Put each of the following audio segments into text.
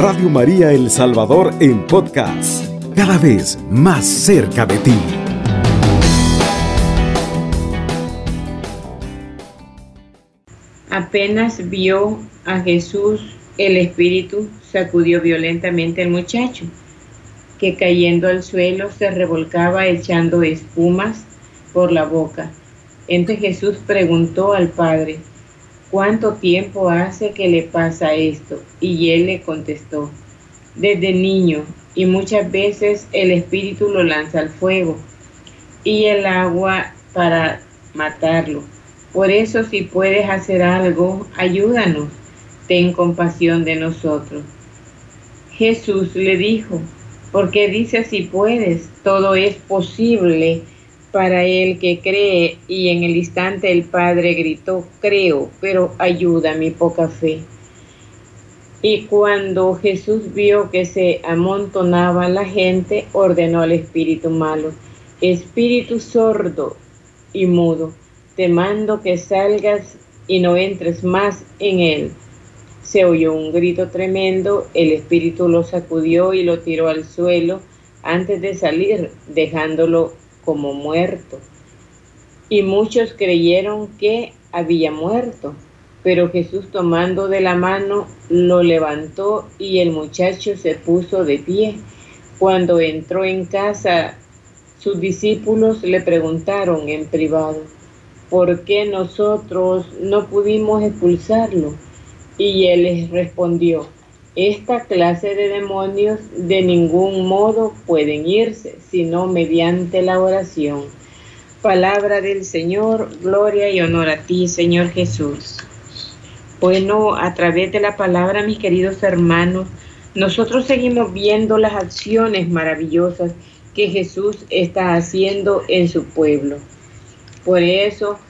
Radio María El Salvador en podcast, cada vez más cerca de ti. Apenas vio a Jesús, el espíritu sacudió violentamente al muchacho, que cayendo al suelo se revolcaba echando espumas por la boca. Entonces Jesús preguntó al Padre, ¿cuánto tiempo hace que le pasa esto? Y él le contestó, desde niño, y muchas veces el espíritu lo lanza al fuego y el agua para matarlo. Por eso si puedes hacer algo, ayúdanos, ten compasión de nosotros. Jesús le dijo, porque dice si puedes, todo es posible para el que cree. Y en el instante el Padre gritó, creo, pero ayuda mi poca fe. Y cuando Jesús vio que se amontonaba la gente, ordenó al espíritu malo, espíritu sordo y mudo, te mando que salgas y no entres más en él. Se oyó un grito tremendo, el espíritu lo sacudió y lo tiró al suelo antes de salir, dejándolo como muerto. Y muchos creyeron que había muerto, pero Jesús tomando de la mano lo levantó y el muchacho se puso de pie. Cuando entró en casa, sus discípulos le preguntaron en privado, ¿por qué nosotros no pudimos expulsarlo? Y él les respondió, esta clase de demonios de ningún modo pueden irse, sino mediante la oración. Palabra del Señor, gloria y honor a ti, Señor Jesús. Bueno, a través de la palabra, mis queridos hermanos, nosotros seguimos viendo las acciones maravillosas que Jesús está haciendo en su pueblo. Por eso,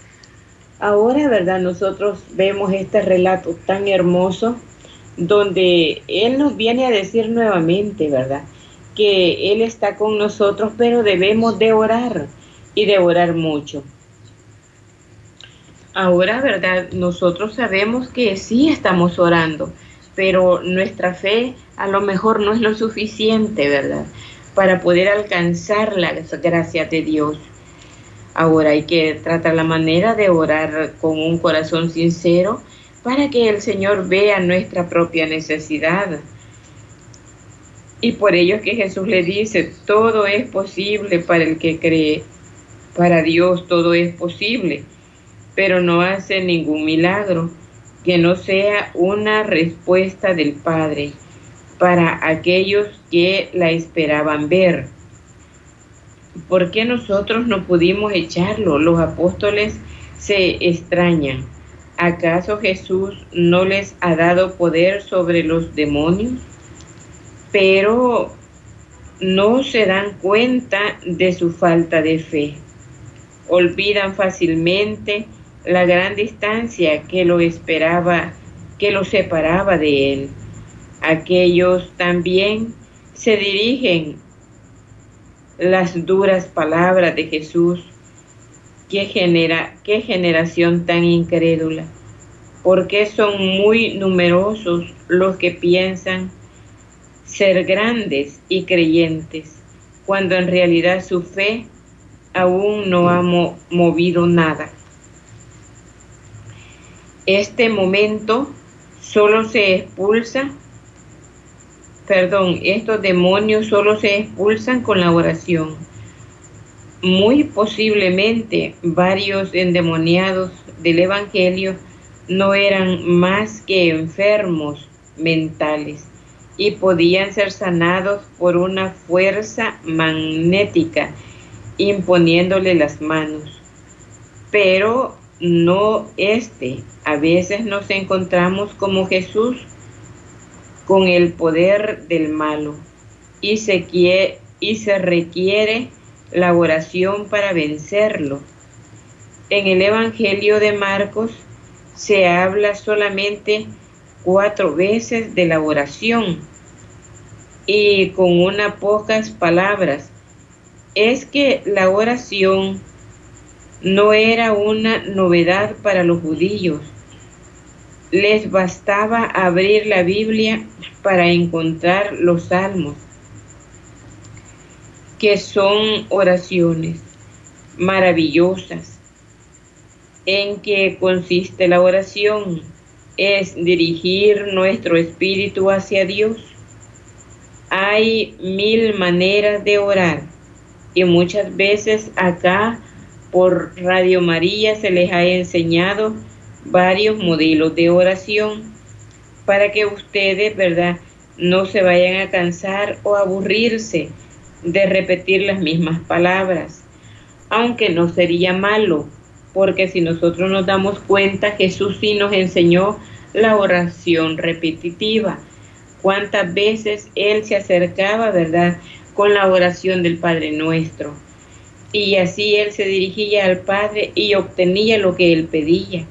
ahora, ¿verdad? Nosotros vemos este relato tan hermoso donde Él nos viene a decir nuevamente, ¿verdad? Que Él está con nosotros, pero debemos de orar y de orar mucho. Ahora, ¿verdad? Nosotros sabemos que sí estamos orando, pero nuestra fe a lo mejor no es lo suficiente, ¿verdad? Para poder alcanzar las gracias de Dios. Ahora hay que tratar la manera de orar con un corazón sincero para que el Señor vea nuestra propia necesidad. Y por ello es que Jesús le dice, todo es posible para el que cree. Para Dios todo es posible, pero no hace ningún milagro que no sea una respuesta del Padre para aquellos que la esperaban ver. ¿Por qué nosotros no pudimos echarlo? Los apóstoles se extrañan ¿Acaso Jesús no les ha dado poder sobre los demonios? Pero no se dan cuenta de su falta de fe. Olvidan fácilmente la gran distancia que lo esperaba, que lo separaba de él. Aquellos también se dirigen las duras palabras de Jesús qué, genera, qué generación tan incrédula, porque son muy numerosos los que piensan ser grandes y creyentes, cuando en realidad su fe aún no ha movido nada. Este momento solo se expulsa, perdón, estos demonios solo se expulsan con la oración muy posiblemente varios endemoniados del Evangelio no eran más que enfermos mentales y podían ser sanados por una fuerza magnética imponiéndole las manos. Pero no este. A veces nos encontramos como Jesús con el poder del malo y se, quiere, y se requiere la oración para vencerlo. En el Evangelio de Marcos se habla solamente cuatro veces de la oración y con unas pocas palabras. Es que la oración no era una novedad para los judíos, les bastaba abrir la Biblia para encontrar los salmos, que son oraciones maravillosas. ¿En qué consiste la oración? Es dirigir nuestro espíritu hacia Dios. Hay mil maneras de orar y muchas veces acá por Radio María se les ha enseñado varios modelos de oración para que ustedes, ¿verdad?, no se vayan a cansar o aburrirse de repetir las mismas palabras, aunque no sería malo, porque si nosotros nos damos cuenta, Jesús sí nos enseñó la oración repetitiva. Cuántas veces Él se acercaba, ¿verdad?, con la oración del Padre nuestro. Y así Él se dirigía al Padre y obtenía lo que Él pedía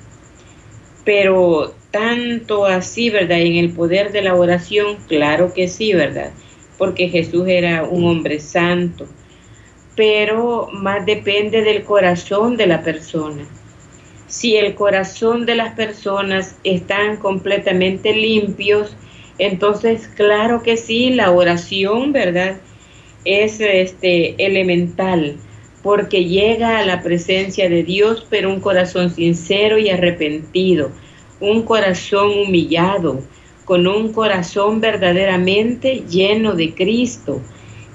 pero tanto así, ¿verdad? En el poder de la oración, claro que sí, ¿verdad? Porque Jesús era un hombre santo, pero más depende del corazón de la persona. Si el corazón de las personas están completamente limpios, entonces claro que sí, la oración, ¿verdad? Es este elemental porque llega a la presencia de Dios, pero un corazón sincero y arrepentido, un corazón humillado, con un corazón verdaderamente lleno de Cristo.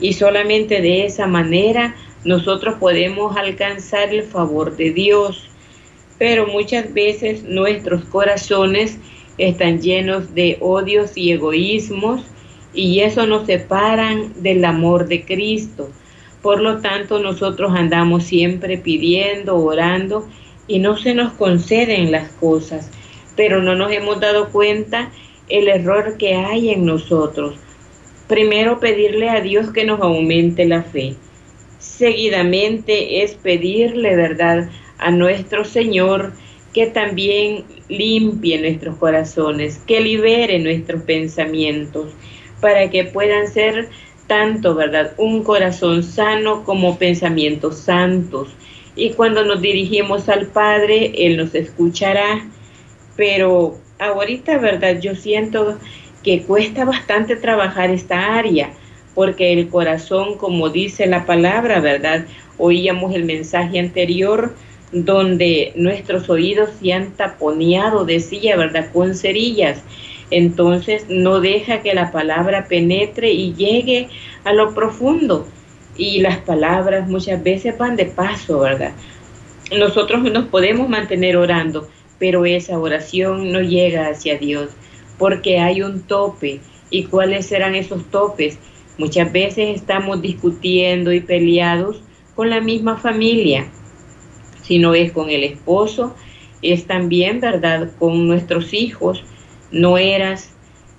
Y solamente de esa manera nosotros podemos alcanzar el favor de Dios. Pero muchas veces nuestros corazones están llenos de odios y egoísmos y eso nos separan del amor de Cristo. Por lo tanto, nosotros andamos siempre pidiendo, orando y no se nos conceden las cosas, pero no nos hemos dado cuenta el error que hay en nosotros. Primero pedirle a Dios que nos aumente la fe. Seguidamente es pedirle, ¿verdad?, a nuestro Señor que también limpie nuestros corazones, que libere nuestros pensamientos, para que puedan ser tanto, ¿verdad? Un corazón sano como pensamientos santos. Y cuando nos dirigimos al Padre, Él nos escuchará. Pero ahorita, ¿verdad? Yo siento que cuesta bastante trabajar esta área, porque el corazón, como dice la palabra, ¿verdad? Oíamos el mensaje anterior donde nuestros oídos se han taponeado, decía, ¿verdad? Con cerillas entonces no deja que la palabra penetre y llegue a lo profundo. Y las palabras muchas veces van de paso, ¿verdad? Nosotros nos podemos mantener orando, pero esa oración no llega hacia Dios, porque hay un tope. ¿Y cuáles serán esos topes? Muchas veces estamos discutiendo y peleados con la misma familia. Si no es con el esposo, es también, ¿verdad?, con nuestros hijos, nueras,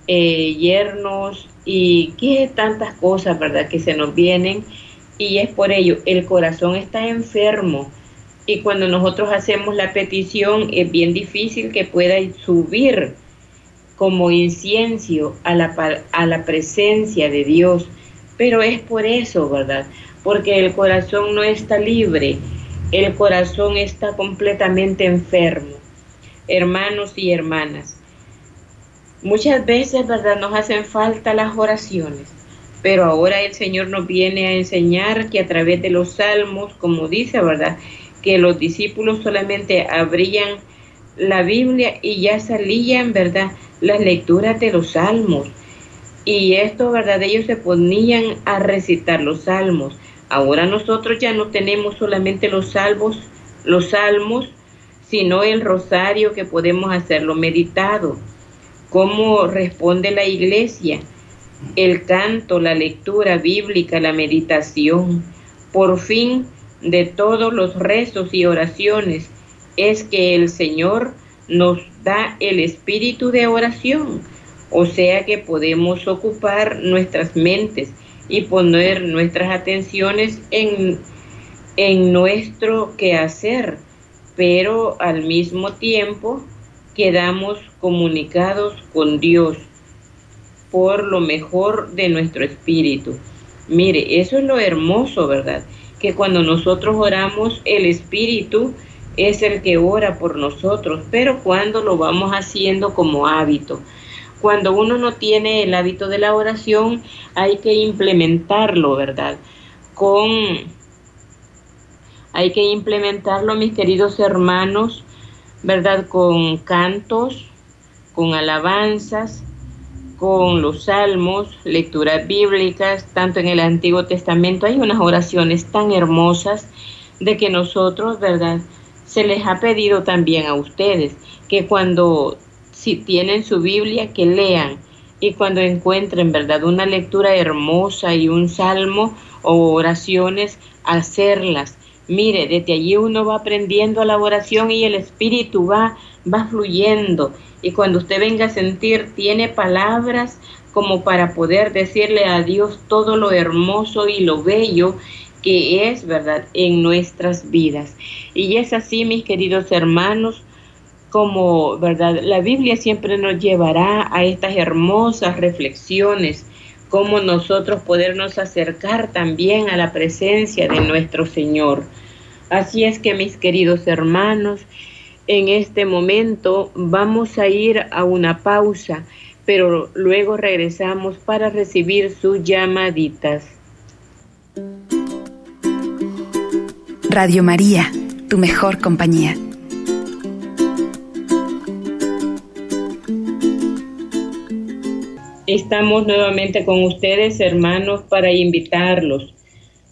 eh, yernos y qué tantas cosas, ¿verdad?, que se nos vienen. Y es por ello, el corazón está enfermo. Y cuando nosotros hacemos la petición, es bien difícil que pueda subir como incienso a la, a la presencia de Dios. Pero es por eso, ¿verdad? Porque el corazón no está libre, el corazón está completamente enfermo. Hermanos y hermanas, Muchas veces, ¿verdad? Nos hacen falta las oraciones, pero ahora el Señor nos viene a enseñar que a través de los salmos, como dice, ¿verdad? Que los discípulos solamente abrían la Biblia y ya salían, ¿verdad? Las lecturas de los salmos. Y esto, ¿verdad? Ellos se ponían a recitar los salmos. Ahora nosotros ya no tenemos solamente los salmos, los salmos, sino el rosario que podemos hacerlo meditado cómo responde la iglesia, el canto, la lectura bíblica, la meditación. Por fin, de todos los rezos y oraciones, es que el Señor nos da el espíritu de oración, o sea que podemos ocupar nuestras mentes y poner nuestras atenciones en, en nuestro quehacer, pero al mismo tiempo quedamos comunicados con Dios por lo mejor de nuestro espíritu. Mire, eso es lo hermoso, ¿verdad? Que cuando nosotros oramos, el espíritu es el que ora por nosotros, pero cuando lo vamos haciendo como hábito. Cuando uno no tiene el hábito de la oración, hay que implementarlo, ¿verdad? Con hay que implementarlo, mis queridos hermanos, ¿verdad? Con cantos, con alabanzas, con los salmos, lecturas bíblicas, tanto en el Antiguo Testamento hay unas oraciones tan hermosas de que nosotros, ¿verdad? Se les ha pedido también a ustedes que cuando si tienen su Biblia que lean y cuando encuentren, ¿verdad? Una lectura hermosa y un salmo o oraciones, hacerlas. Mire, desde allí uno va aprendiendo la oración y el espíritu va va fluyendo y cuando usted venga a sentir, tiene palabras como para poder decirle a Dios todo lo hermoso y lo bello que es, ¿verdad?, en nuestras vidas. Y es así, mis queridos hermanos, como, ¿verdad? La Biblia siempre nos llevará a estas hermosas reflexiones, como nosotros podernos acercar también a la presencia de nuestro Señor. Así es que, mis queridos hermanos, en este momento vamos a ir a una pausa, pero luego regresamos para recibir sus llamaditas. Radio María, tu mejor compañía. Estamos nuevamente con ustedes, hermanos, para invitarlos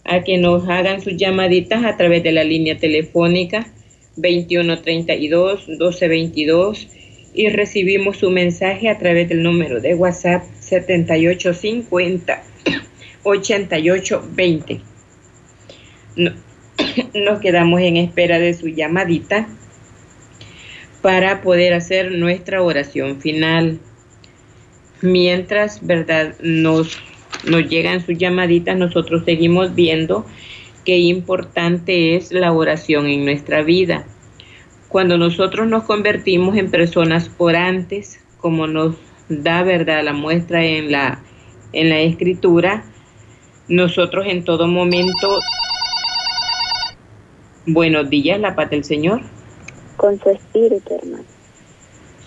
a que nos hagan sus llamaditas a través de la línea telefónica 2132 1222 y recibimos su mensaje a través del número de WhatsApp 7850 8820. nos quedamos en espera de su llamadita para poder hacer nuestra oración final. Mientras, ¿verdad? Nos, nos llegan sus llamaditas, nosotros seguimos viendo qué importante es la oración en nuestra vida. Cuando nosotros nos convertimos en personas orantes, como nos da verdad la muestra en la, en la escritura, nosotros en todo momento, buenos días, la paz del Señor. Con su espíritu, hermano.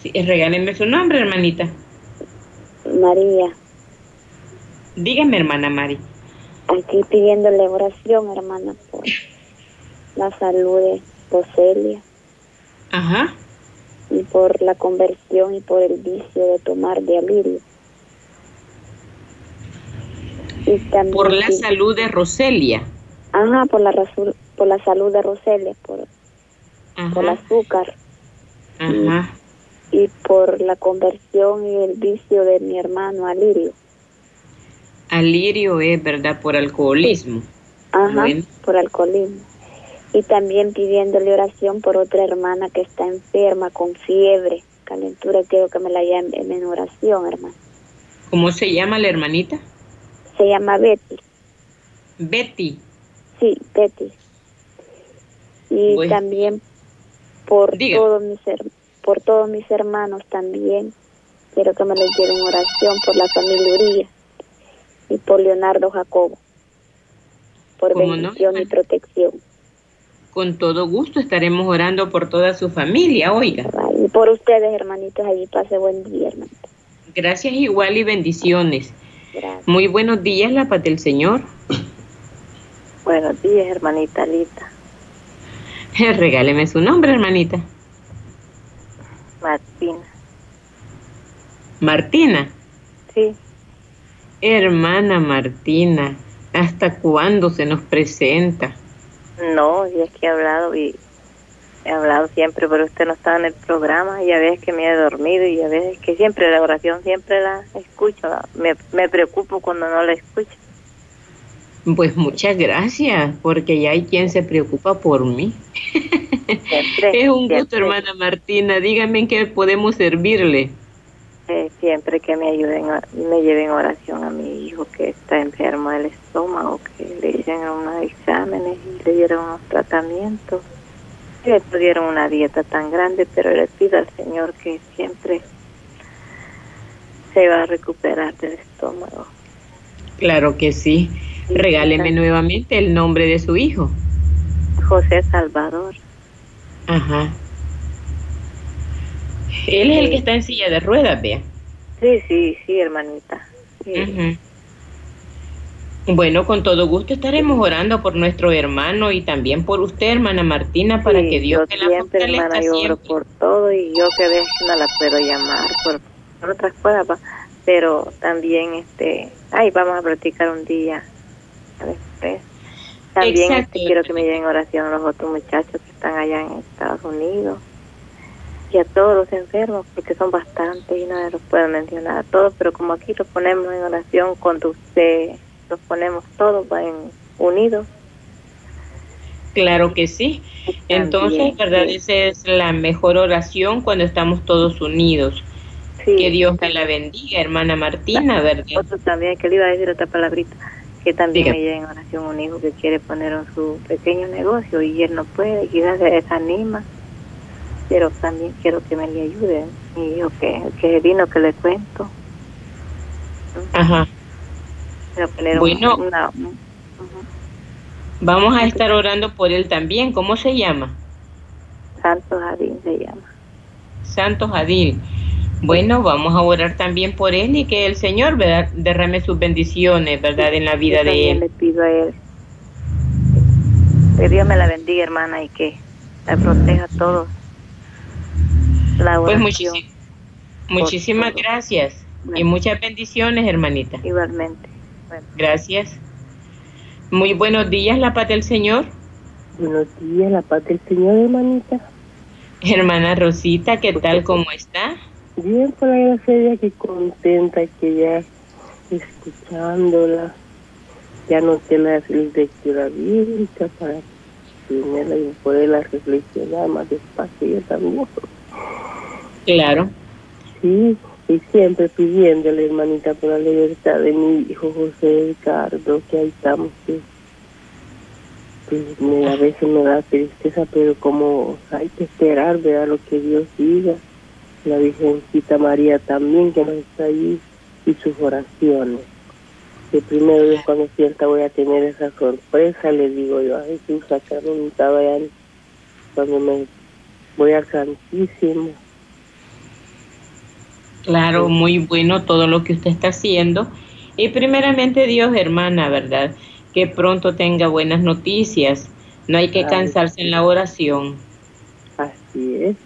Sí, regálenme su nombre, hermanita. María. Dígame, hermana Mari. Aquí pidiéndole oración, hermana, por la salud de Roselia. Ajá. Y por la conversión y por el vicio de tomar de alirio. Y también, por la salud de Roselia. Ajá, por la, por la salud de Roselia, por, por el azúcar. Ajá. Y, y por la conversión y el vicio de mi hermano Alirio. Alirio es, ¿verdad? Por alcoholismo. Ajá, por alcoholismo. Y también pidiéndole oración por otra hermana que está enferma, con fiebre, calentura. Quiero que me la llame en oración, hermano. ¿Cómo se llama la hermanita? Se llama Betty. Betty. Sí, Betty. Y también por todos mis por todos mis hermanos también quiero que me los lleven oración por la familia y por Leonardo Jacobo, por bendición y protección. Con todo gusto estaremos orando por toda su familia, oiga. Y por ustedes, hermanitos, allí pase buen día, hermanito. Gracias igual y bendiciones. Muy buenos días, la paz del Señor. Buenos días, hermanita Lita. Regáleme su nombre, hermanita. Martina. Martina. Sí. Hermana Martina, ¿hasta cuándo se nos presenta? No, ya es que he hablado y he hablado siempre, pero usted no estaba en el programa y a veces que me he dormido y a veces que siempre la oración siempre la escucho. Me, me preocupo cuando no la escucho. Pues muchas gracias, porque ya hay quien se preocupa por mí. es un gusto, hermana Martina. Dígame en qué podemos servirle. Eh, siempre que me ayuden, me lleven oración a mi hijo que está enfermo del estómago, que le hicieron unos exámenes y le dieron unos tratamientos. Y le pudieron una dieta tan grande, pero le pido al Señor que siempre se va a recuperar del estómago. Claro que sí. Regáleme nuevamente el nombre de su hijo. José Salvador. Ajá. Él es el que está en silla de ruedas, vea. Sí, sí, sí, hermanita. Bueno, con todo gusto estaremos orando por nuestro hermano y también por usted, hermana Martina, para que Dios yo siempre, hermana, yo oro por todo y yo que a veces no la puedo llamar por, otras cosas, pero también, este, ay, vamos a practicar un día. Después. También este, quiero que me lleven oración a los otros muchachos que están allá en Estados Unidos y a todos los enfermos, porque son bastantes y no los puedo mencionar a todos, pero como aquí los ponemos en oración cuando usted los ponemos todos en, unidos. Claro que sí. Entonces, ¿verdad? Esa es la mejor oración cuando estamos todos unidos. Que Dios te la bendiga, hermana Martina, ¿verdad? Otro también, que le iba a decir otra palabrita, que también me llegue en oración un hijo que quiere poner en su pequeño negocio y él no puede, quizás se desanima, pero también quiero que me le ayuden. Y yo que, que vino que le cuento. Ajá bueno, vamos a estar orando por él también. ¿Cómo se llama? Santo Jadín se llama. Santo Jadín. Bueno, vamos a orar también por él y que el Señor ¿verdad? derrame sus bendiciones, ¿verdad? En la vida de él. le pido a él. Que Dios me la bendiga, hermana, y que la proteja a todos. Pues muchísimas gracias y muchas bendiciones, hermanita. Igualmente. Gracias. Muy buenos días, la paz del Señor. Buenos días, la paz del Señor, hermanita. Hermana Rosita, ¿qué tal? ¿Cómo está? Bien, por la gracia de que contenta que ya escuchándola, ya no tiene la lectura bíblica para tenerla y poderla reflexionar más despacio yo también. Claro. Sí, y siempre pidiéndole, hermanita, por la libertad de mi hijo José Ricardo, que ahí estamos, que, a veces me da tristeza, pero como hay que esperar, ver lo que Dios diga, la Virgencita María también, que nos está ahí, y sus oraciones. Que primero yo cuando sienta voy a tener esa sorpresa, le digo yo a Jesús, sacramental, vayan, cuando me voy al Santísimo, Claro, muy bueno todo lo que usted está haciendo. Y primeramente Dios, hermana, ¿verdad? Que pronto tenga buenas noticias. No hay que cansarse en la oración. Así es.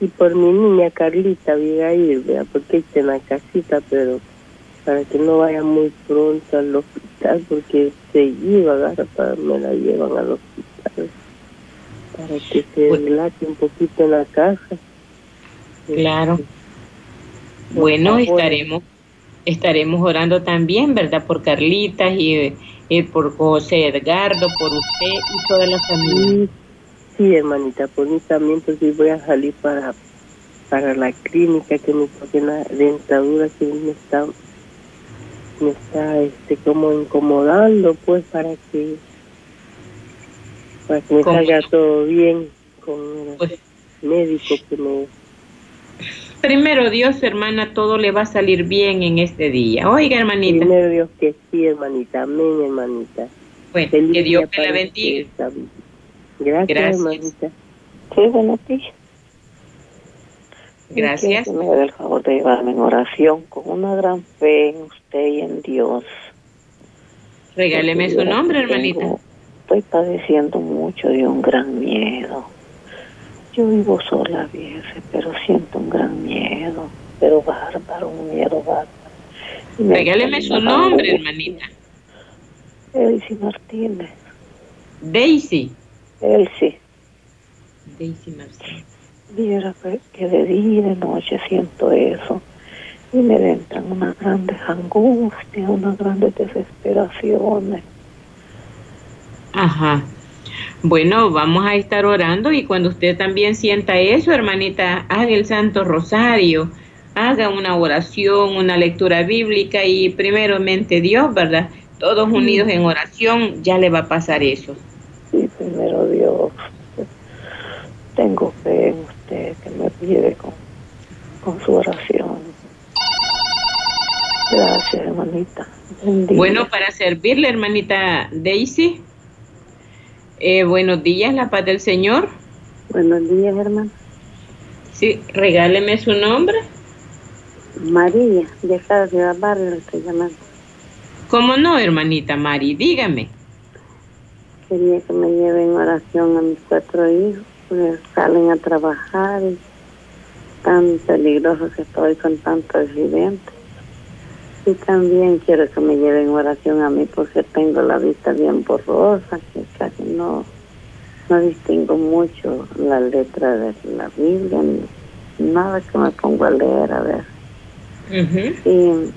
Y por mi niña Carlita, voy a ir, ¿verdad? Porque está en la casita, pero para que no vaya muy pronto al hospital, porque se iba, para me la llevan al hospital. Para que se relate un poquito en la casa. Claro. Bueno, estaremos estaremos orando también, ¿verdad? Por Carlitas y, por José Edgardo, por usted y toda la familia. Sí, hermanita, por mí también, porque voy a salir para para la clínica que me toque la dentadura que me está me está este como incomodando pues para que para que me salga todo bien con el pues médico que me Primero Dios, hermana, todo le va a salir bien en este día. Oiga, hermanita. Primero Dios que sí, hermanita. Amén, hermanita. Bueno, que Dios te la bendiga. Gracias, hermanita. Sí, buenos días. Gracias. me dé el favor de llevarme en oración con una gran fe en usted y en Dios. Regáleme su nombre, hermanita. estoy padeciendo mucho de un gran miedo yo vivo sola a pero siento un gran miedo, pero bárbaro, un miedo bárbaro. Regáleme su nombre, hermanita. Elsie Martínez. Daisy. Elsie. Daisy Martínez. Viera que de día y de noche siento eso. Y me entran unas grandes angustias, unas grandes desesperaciones. Ajá. Bueno, vamos a estar orando y cuando usted también sienta eso, hermanita, haga el Santo Rosario, haga una oración, una lectura bíblica y primeramente Dios, ¿verdad? Todos unidos en oración, ya le va a pasar eso. Sí, primero Dios. Tengo fe en usted que me pide con, con su oración. Gracias, hermanita. Bueno, para servirle, hermanita Daisy. Eh, buenos días, la paz del Señor. Buenos días, hermano. Sí, regáleme su nombre. María, de acá de Ciudad Barrio, estoy llamando. ¿Cómo no, hermanita Mari? Dígame. Quería que me lleven oración a mis cuatro hijos, porque salen a trabajar y tan peligroso que estoy con tantos accidentes. Y también quiero que me lleven oración a mí porque tengo la vista bien borrosa, que casi no, no distingo mucho la letra de la Biblia, ni nada que me pongo a leer, a ver. Y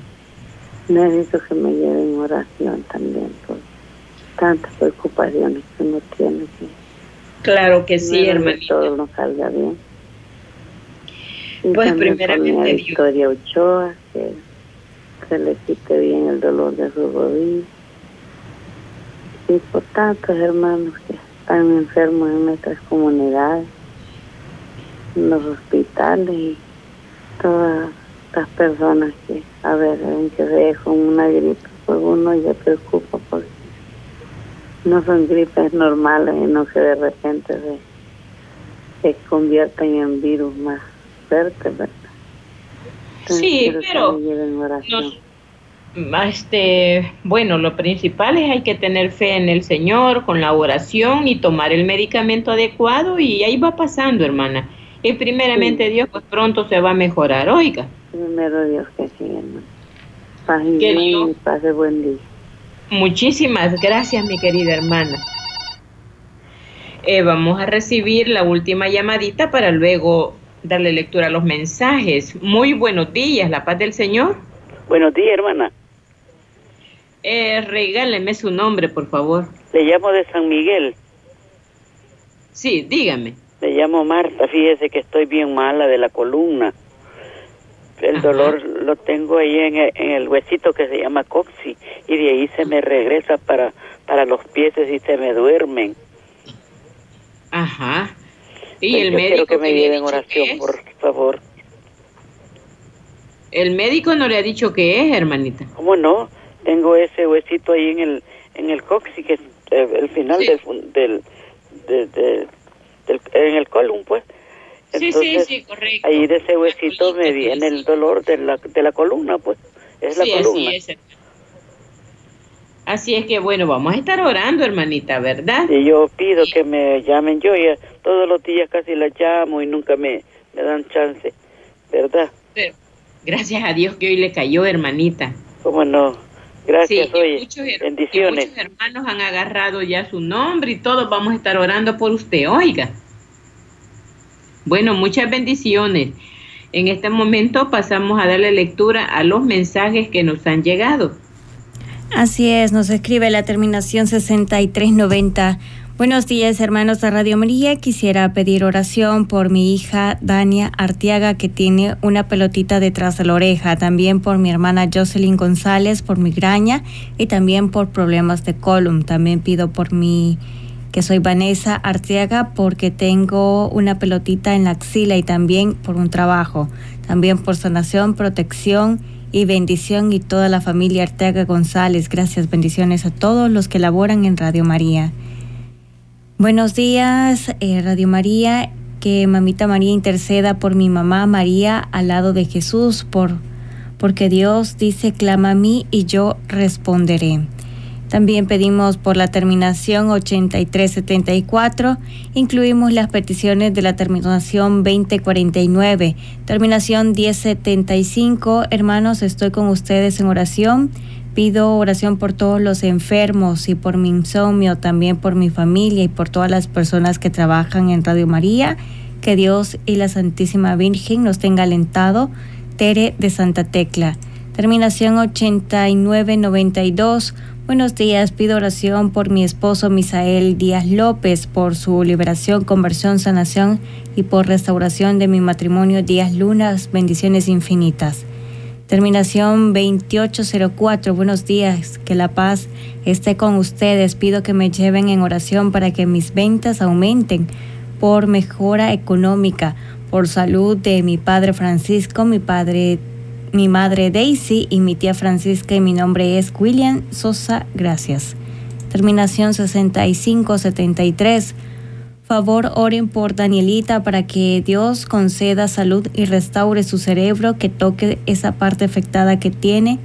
necesito que me lleven oración también por tantas preocupaciones que uno tiene. Que claro que sí, hermanito. todo nos salga bien. pues primeramente Victoria Ochoa, que se le quite bien el dolor de su rodilla. Y por tantos hermanos que están enfermos en nuestras comunidades, en los hospitales y todas las personas que, a ver, ven que se con una gripe, pues uno ya preocupa porque no son gripes normales, sino que de repente se, se convierten en virus más fuertes, ¿verdad? sí, pero este, bueno, lo principal es hay que tener fe en el Señor con la oración y tomar el medicamento adecuado y ahí va pasando, hermana. Y primeramente Dios, pues pronto se va a mejorar, oiga. Primero Dios que sí, hermana. Paz y pase buen día. Muchísimas gracias, mi querida hermana. Eh, vamos a recibir la última llamadita para luego darle lectura a los mensajes. Muy buenos días, la paz del Señor. Buenos días, hermana. Eh, regáleme su nombre, por favor. Le llamo de San Miguel. Sí, dígame. Le llamo Marta, fíjese que estoy bien mala de la columna. El dolor lo tengo ahí en el, huesito que se llama coxi y de ahí se me regresa para, para los pies y se me duermen. Ajá. Y el médico quiero que me lleven oración, por favor. El médico no le ha dicho qué es, hermanita. ¿Cómo no? Tengo ese huesito ahí en el en el coxi que es eh, el final del, del, en el colon, pues. sí, sí, sí, correcto. Ahí de ese huesito me viene el dolor de la, de la columna, pues. Es la columna. Así es. Así es que bueno, vamos a estar orando, hermanita, ¿verdad? Y yo pido que me llamen. Yo ya todos los días casi la llamo y nunca me, me dan chance, ¿verdad? gracias a Dios que hoy le cayó, hermanita. ¿Cómo no? Gracias, oye. Muchos, Bendiciones. muchos hermanos han agarrado ya su nombre y todos vamos a estar orando por usted, oiga. Bueno, muchas bendiciones. En este momento pasamos a darle lectura a los mensajes que nos han llegado. Así es, nos escribe la terminación 6390. Buenos días, hermanos de Radio María. Quisiera pedir oración por mi hija Dania Artiaga, que tiene una pelotita detrás de la oreja. También por mi hermana Jocelyn González, por migraña y también por problemas de column. También pido por mi que soy Vanessa Arteaga porque tengo una pelotita en la axila y también por un trabajo, también por sanación, protección y bendición y toda la familia Arteaga González. Gracias, bendiciones a todos los que laboran en Radio María. Buenos días, eh, Radio María, que Mamita María interceda por mi mamá María al lado de Jesús, por, porque Dios dice, clama a mí y yo responderé. También pedimos por la terminación 8374. Incluimos las peticiones de la terminación 2049. Terminación 1075. Hermanos, estoy con ustedes en oración. Pido oración por todos los enfermos y por mi insomnio, también por mi familia y por todas las personas que trabajan en Radio María. Que Dios y la Santísima Virgen nos tenga alentado. Tere de Santa Tecla. Terminación 8992. Buenos días, pido oración por mi esposo Misael Díaz López, por su liberación, conversión, sanación y por restauración de mi matrimonio Díaz Lunas, bendiciones infinitas. Terminación 2804, buenos días, que la paz esté con ustedes, pido que me lleven en oración para que mis ventas aumenten por mejora económica, por salud de mi padre Francisco, mi padre mi madre Daisy y mi tía Francisca y mi nombre es William Sosa. Gracias. Terminación 6573. Favor, oren por Danielita para que Dios conceda salud y restaure su cerebro, que toque esa parte afectada que tiene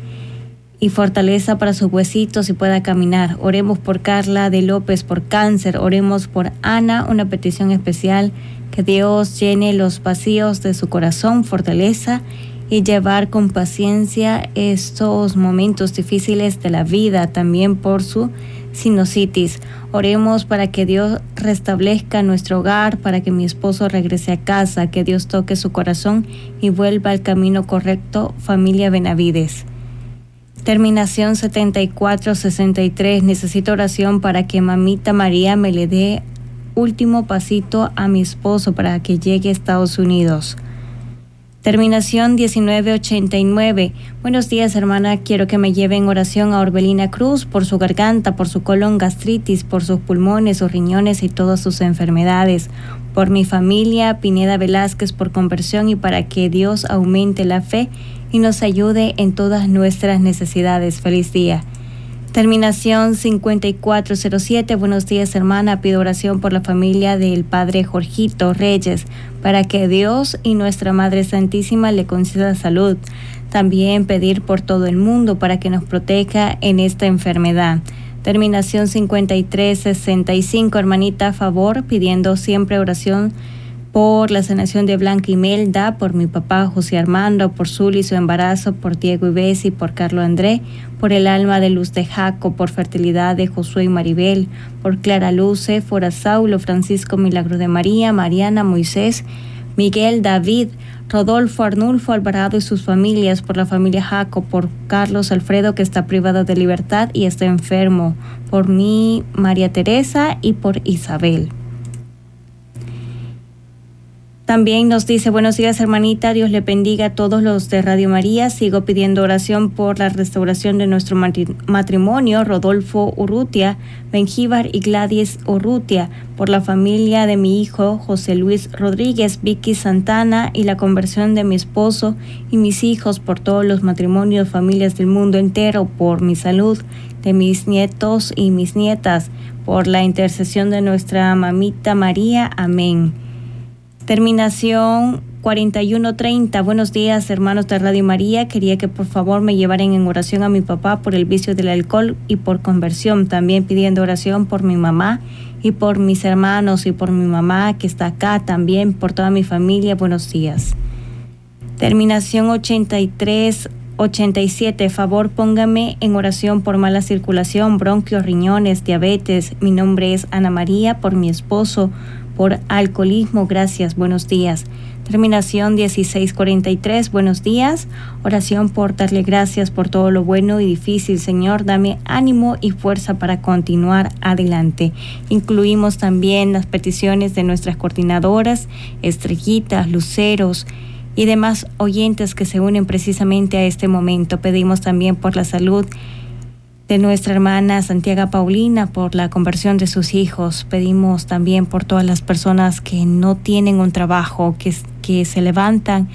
y fortaleza para sus huesitos y pueda caminar. Oremos por Carla de López por cáncer. Oremos por Ana, una petición especial. Que Dios llene los vacíos de su corazón, fortaleza y llevar con paciencia estos momentos difíciles de la vida, también por su sinusitis. Oremos para que Dios restablezca nuestro hogar, para que mi esposo regrese a casa, que Dios toque su corazón y vuelva al camino correcto, familia Benavides. Terminación 7463. Necesito oración para que mamita María me le dé último pasito a mi esposo para que llegue a Estados Unidos. Terminación 1989. Buenos días, hermana. Quiero que me lleve en oración a Orbelina Cruz por su garganta, por su colon gastritis, por sus pulmones, sus riñones y todas sus enfermedades. Por mi familia, Pineda Velázquez, por conversión y para que Dios aumente la fe y nos ayude en todas nuestras necesidades. Feliz día. Terminación 5407. Buenos días, hermana. Pido oración por la familia del padre Jorgito Reyes para que Dios y nuestra Madre Santísima le conceda salud. También pedir por todo el mundo para que nos proteja en esta enfermedad. Terminación 5365. Hermanita, a favor, pidiendo siempre oración por la sanación de Blanca Imelda, por mi papá José Armando, por Zuli su embarazo, por Diego y Bessi, por Carlo André, por el alma de Luz de Jaco, por fertilidad de Josué y Maribel, por Clara Luce, Fora Saulo, Francisco Milagro de María, Mariana, Moisés, Miguel, David, Rodolfo, Arnulfo, Alvarado y sus familias, por la familia Jaco, por Carlos Alfredo que está privado de libertad y está enfermo, por mí, María Teresa y por Isabel. También nos dice, buenos días hermanita, Dios le bendiga a todos los de Radio María. Sigo pidiendo oración por la restauración de nuestro matrimonio, Rodolfo Urrutia, Benjíbar y Gladys Urrutia, por la familia de mi hijo José Luis Rodríguez, Vicky Santana y la conversión de mi esposo y mis hijos, por todos los matrimonios, familias del mundo entero, por mi salud, de mis nietos y mis nietas, por la intercesión de nuestra mamita María. Amén. Terminación 4130. Buenos días, hermanos de Radio María. Quería que por favor me llevaran en oración a mi papá por el vicio del alcohol y por conversión. También pidiendo oración por mi mamá y por mis hermanos y por mi mamá que está acá. También por toda mi familia. Buenos días. Terminación 83. 87. Favor, póngame en oración por mala circulación, bronquios, riñones, diabetes. Mi nombre es Ana María, por mi esposo, por alcoholismo. Gracias, buenos días. Terminación 1643, buenos días. Oración por darle gracias por todo lo bueno y difícil. Señor, dame ánimo y fuerza para continuar adelante. Incluimos también las peticiones de nuestras coordinadoras, estrellitas, luceros y demás oyentes que se unen precisamente a este momento. Pedimos también por la salud de nuestra hermana Santiago Paulina por la conversión de sus hijos. Pedimos también por todas las personas que no tienen un trabajo, que, que se levantan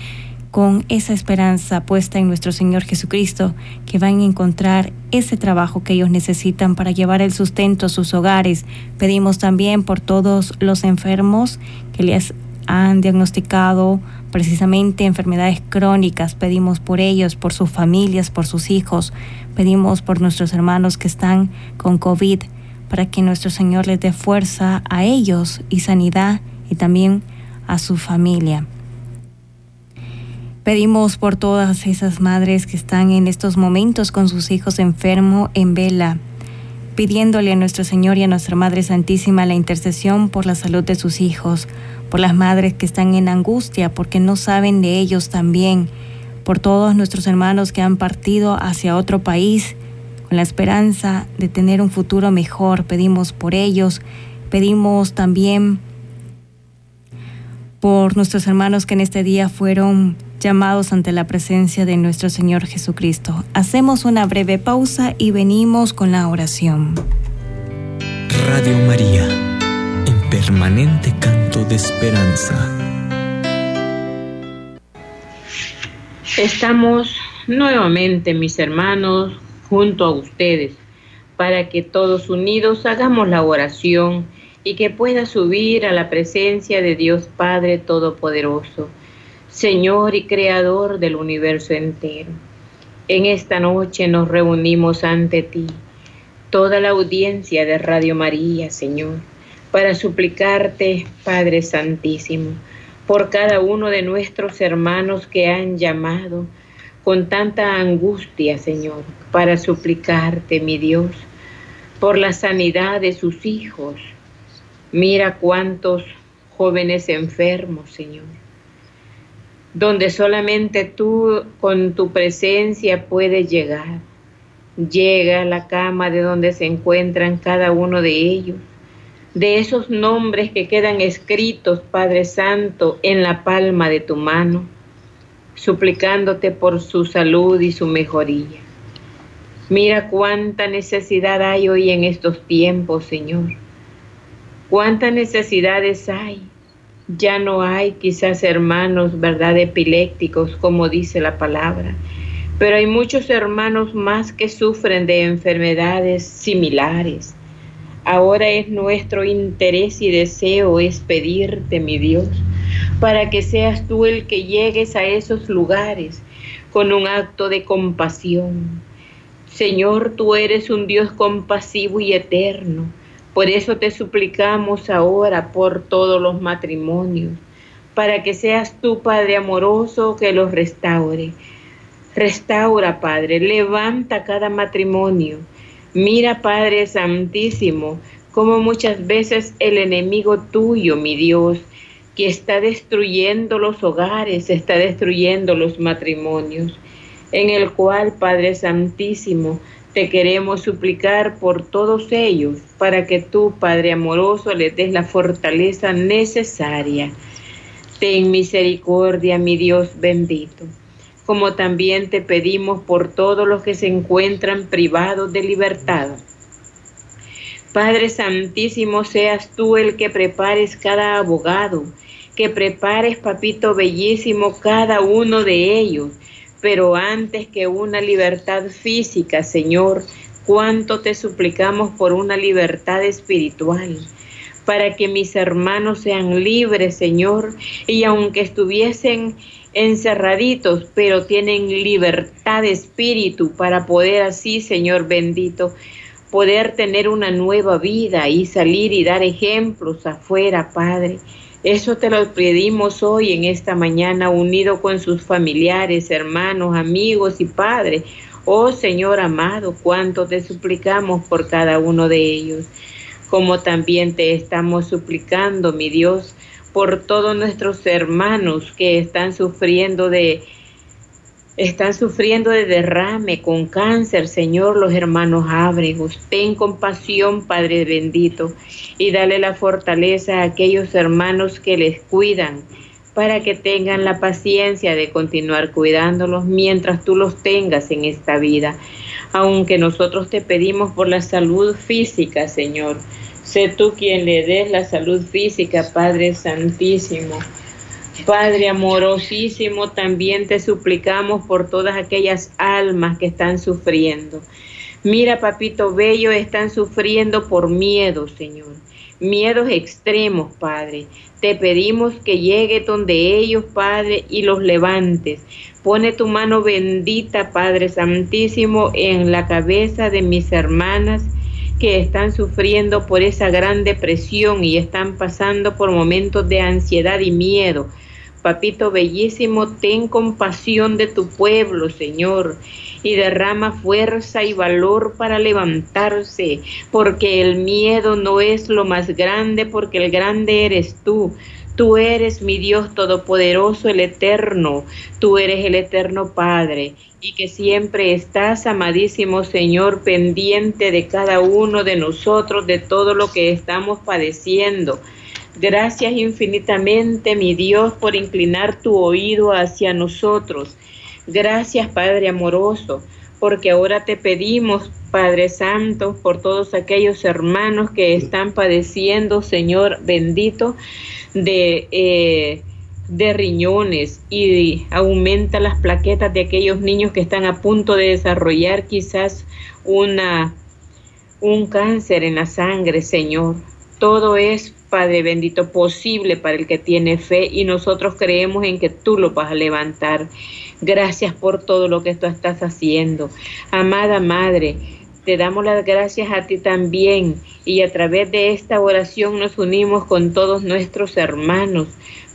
con esa esperanza puesta en nuestro Señor Jesucristo, que van a encontrar ese trabajo que ellos necesitan para llevar el sustento a sus hogares. Pedimos también por todos los enfermos que les han diagnosticado precisamente enfermedades crónicas. Pedimos por ellos, por sus familias, por sus hijos. Pedimos por nuestros hermanos que están con COVID, para que nuestro Señor les dé fuerza a ellos y sanidad y también a su familia. Pedimos por todas esas madres que están en estos momentos con sus hijos enfermos en vela, pidiéndole a nuestro Señor y a nuestra Madre Santísima la intercesión por la salud de sus hijos, por las madres que están en angustia porque no saben de ellos también, por todos nuestros hermanos que han partido hacia otro país con la esperanza de tener un futuro mejor. Pedimos por ellos, pedimos también por nuestros hermanos que en este día fueron llamados ante la presencia de nuestro Señor Jesucristo. Hacemos una breve pausa y venimos con la oración. Radio María, permanente canto de esperanza. Estamos nuevamente, mis hermanos, junto a ustedes, para que todos unidos hagamos la oración y que pueda subir a la presencia de Dios Padre Todopoderoso, Señor y Creador del universo entero. En esta noche nos reunimos ante ti, toda la audiencia de Radio María, Señor, para suplicarte, Padre Santísimo, por cada uno de nuestros hermanos que han llamado con tanta angustia, Señor, para suplicarte, mi Dios, por la sanidad de sus hijos. Mira cuántos jóvenes enfermos, Señor, donde solamente tú con tu presencia puedes llegar. Llega a la cama de donde se encuentran cada uno de ellos de esos nombres que quedan escritos, Padre Santo, en la palma de tu mano, suplicándote por su salud y su mejoría. Mira cuánta necesidad hay hoy en estos tiempos, Señor. Cuántas necesidades hay. Ya no hay quizás hermanos, ¿verdad?, epilépticos, como dice la palabra. Pero hay muchos hermanos más que sufren de enfermedades similares Ahora es nuestro interés y deseo es pedirte, mi Dios, para que seas tú el que llegues a esos lugares con un acto de compasión. Señor, tú eres un Dios compasivo y eterno. Por eso te suplicamos ahora por todos los matrimonios, para que seas tú, Padre amoroso, que los restaure. Restaura, Padre, levanta cada matrimonio Mira, Padre Santísimo, como muchas veces el enemigo tuyo, mi Dios, que está destruyendo los hogares, está destruyendo los matrimonios, en el cual, Padre Santísimo, te queremos suplicar por todos ellos, para que tú, Padre amoroso, les des la fortaleza necesaria. Ten misericordia, mi Dios bendito como también te pedimos por todos los que se encuentran privados de libertad. Padre Santísimo, seas tú el que prepares cada abogado, que prepares, papito bellísimo, cada uno de ellos, pero antes que una libertad física, Señor, cuánto te suplicamos por una libertad espiritual para que mis hermanos sean libres, Señor, y aunque estuviesen encerraditos, pero tienen libertad de espíritu para poder así, Señor bendito, poder tener una nueva vida y salir y dar ejemplos afuera, Padre. Eso te lo pedimos hoy en esta mañana, unido con sus familiares, hermanos, amigos y padres. Oh Señor amado, cuánto te suplicamos por cada uno de ellos, como también te estamos suplicando, mi Dios, por todos nuestros hermanos que están sufriendo de están sufriendo de derrame con cáncer, Señor, los hermanos ábregos. Ten compasión, Padre bendito, y dale la fortaleza a aquellos hermanos que les cuidan, para que tengan la paciencia de continuar cuidándolos mientras tú los tengas en esta vida. Aunque nosotros te pedimos por la salud física, Señor, Sé tú quien le des la salud física, Padre Santísimo. Padre amorosísimo, también te suplicamos por todas aquellas almas que están sufriendo. Mira, papito bello, están sufriendo por miedo, Señor. Miedos extremos, Padre. Te pedimos que llegue donde ellos, Padre, y los levantes. Pone tu mano bendita, Padre Santísimo, en la cabeza de mis hermanas que están sufriendo por esa gran depresión y están pasando por momentos de ansiedad y miedo. Papito bellísimo, ten compasión de tu pueblo, Señor, y derrama fuerza y valor para levantarse, porque el miedo no es lo más grande, porque el grande eres tú. Tú eres mi Dios Todopoderoso, el Eterno. Tú eres el Eterno Padre y que siempre estás, amadísimo Señor, pendiente de cada uno de nosotros, de todo lo que estamos padeciendo. Gracias infinitamente, mi Dios, por inclinar tu oído hacia nosotros. Gracias, Padre amoroso, porque ahora te pedimos, Padre Santo, por todos aquellos hermanos que están padeciendo, Señor bendito, de, eh, de riñones y aumenta las plaquetas de aquellos niños que están a punto de desarrollar quizás una, un cáncer en la sangre, Señor. Todo es, Padre bendito, posible para el que tiene fe y nosotros creemos en que tú lo vas a levantar. Gracias por todo lo que tú estás haciendo. Amada Madre, te damos las gracias a ti también y a través de esta oración nos unimos con todos nuestros hermanos.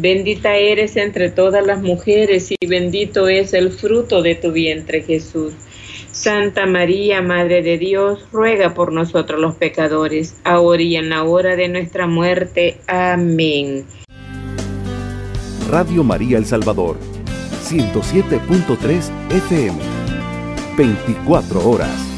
Bendita eres entre todas las mujeres y bendito es el fruto de tu vientre Jesús. Santa María, Madre de Dios, ruega por nosotros los pecadores, ahora y en la hora de nuestra muerte. Amén. Radio María El Salvador 107.3 FM. 24 horas.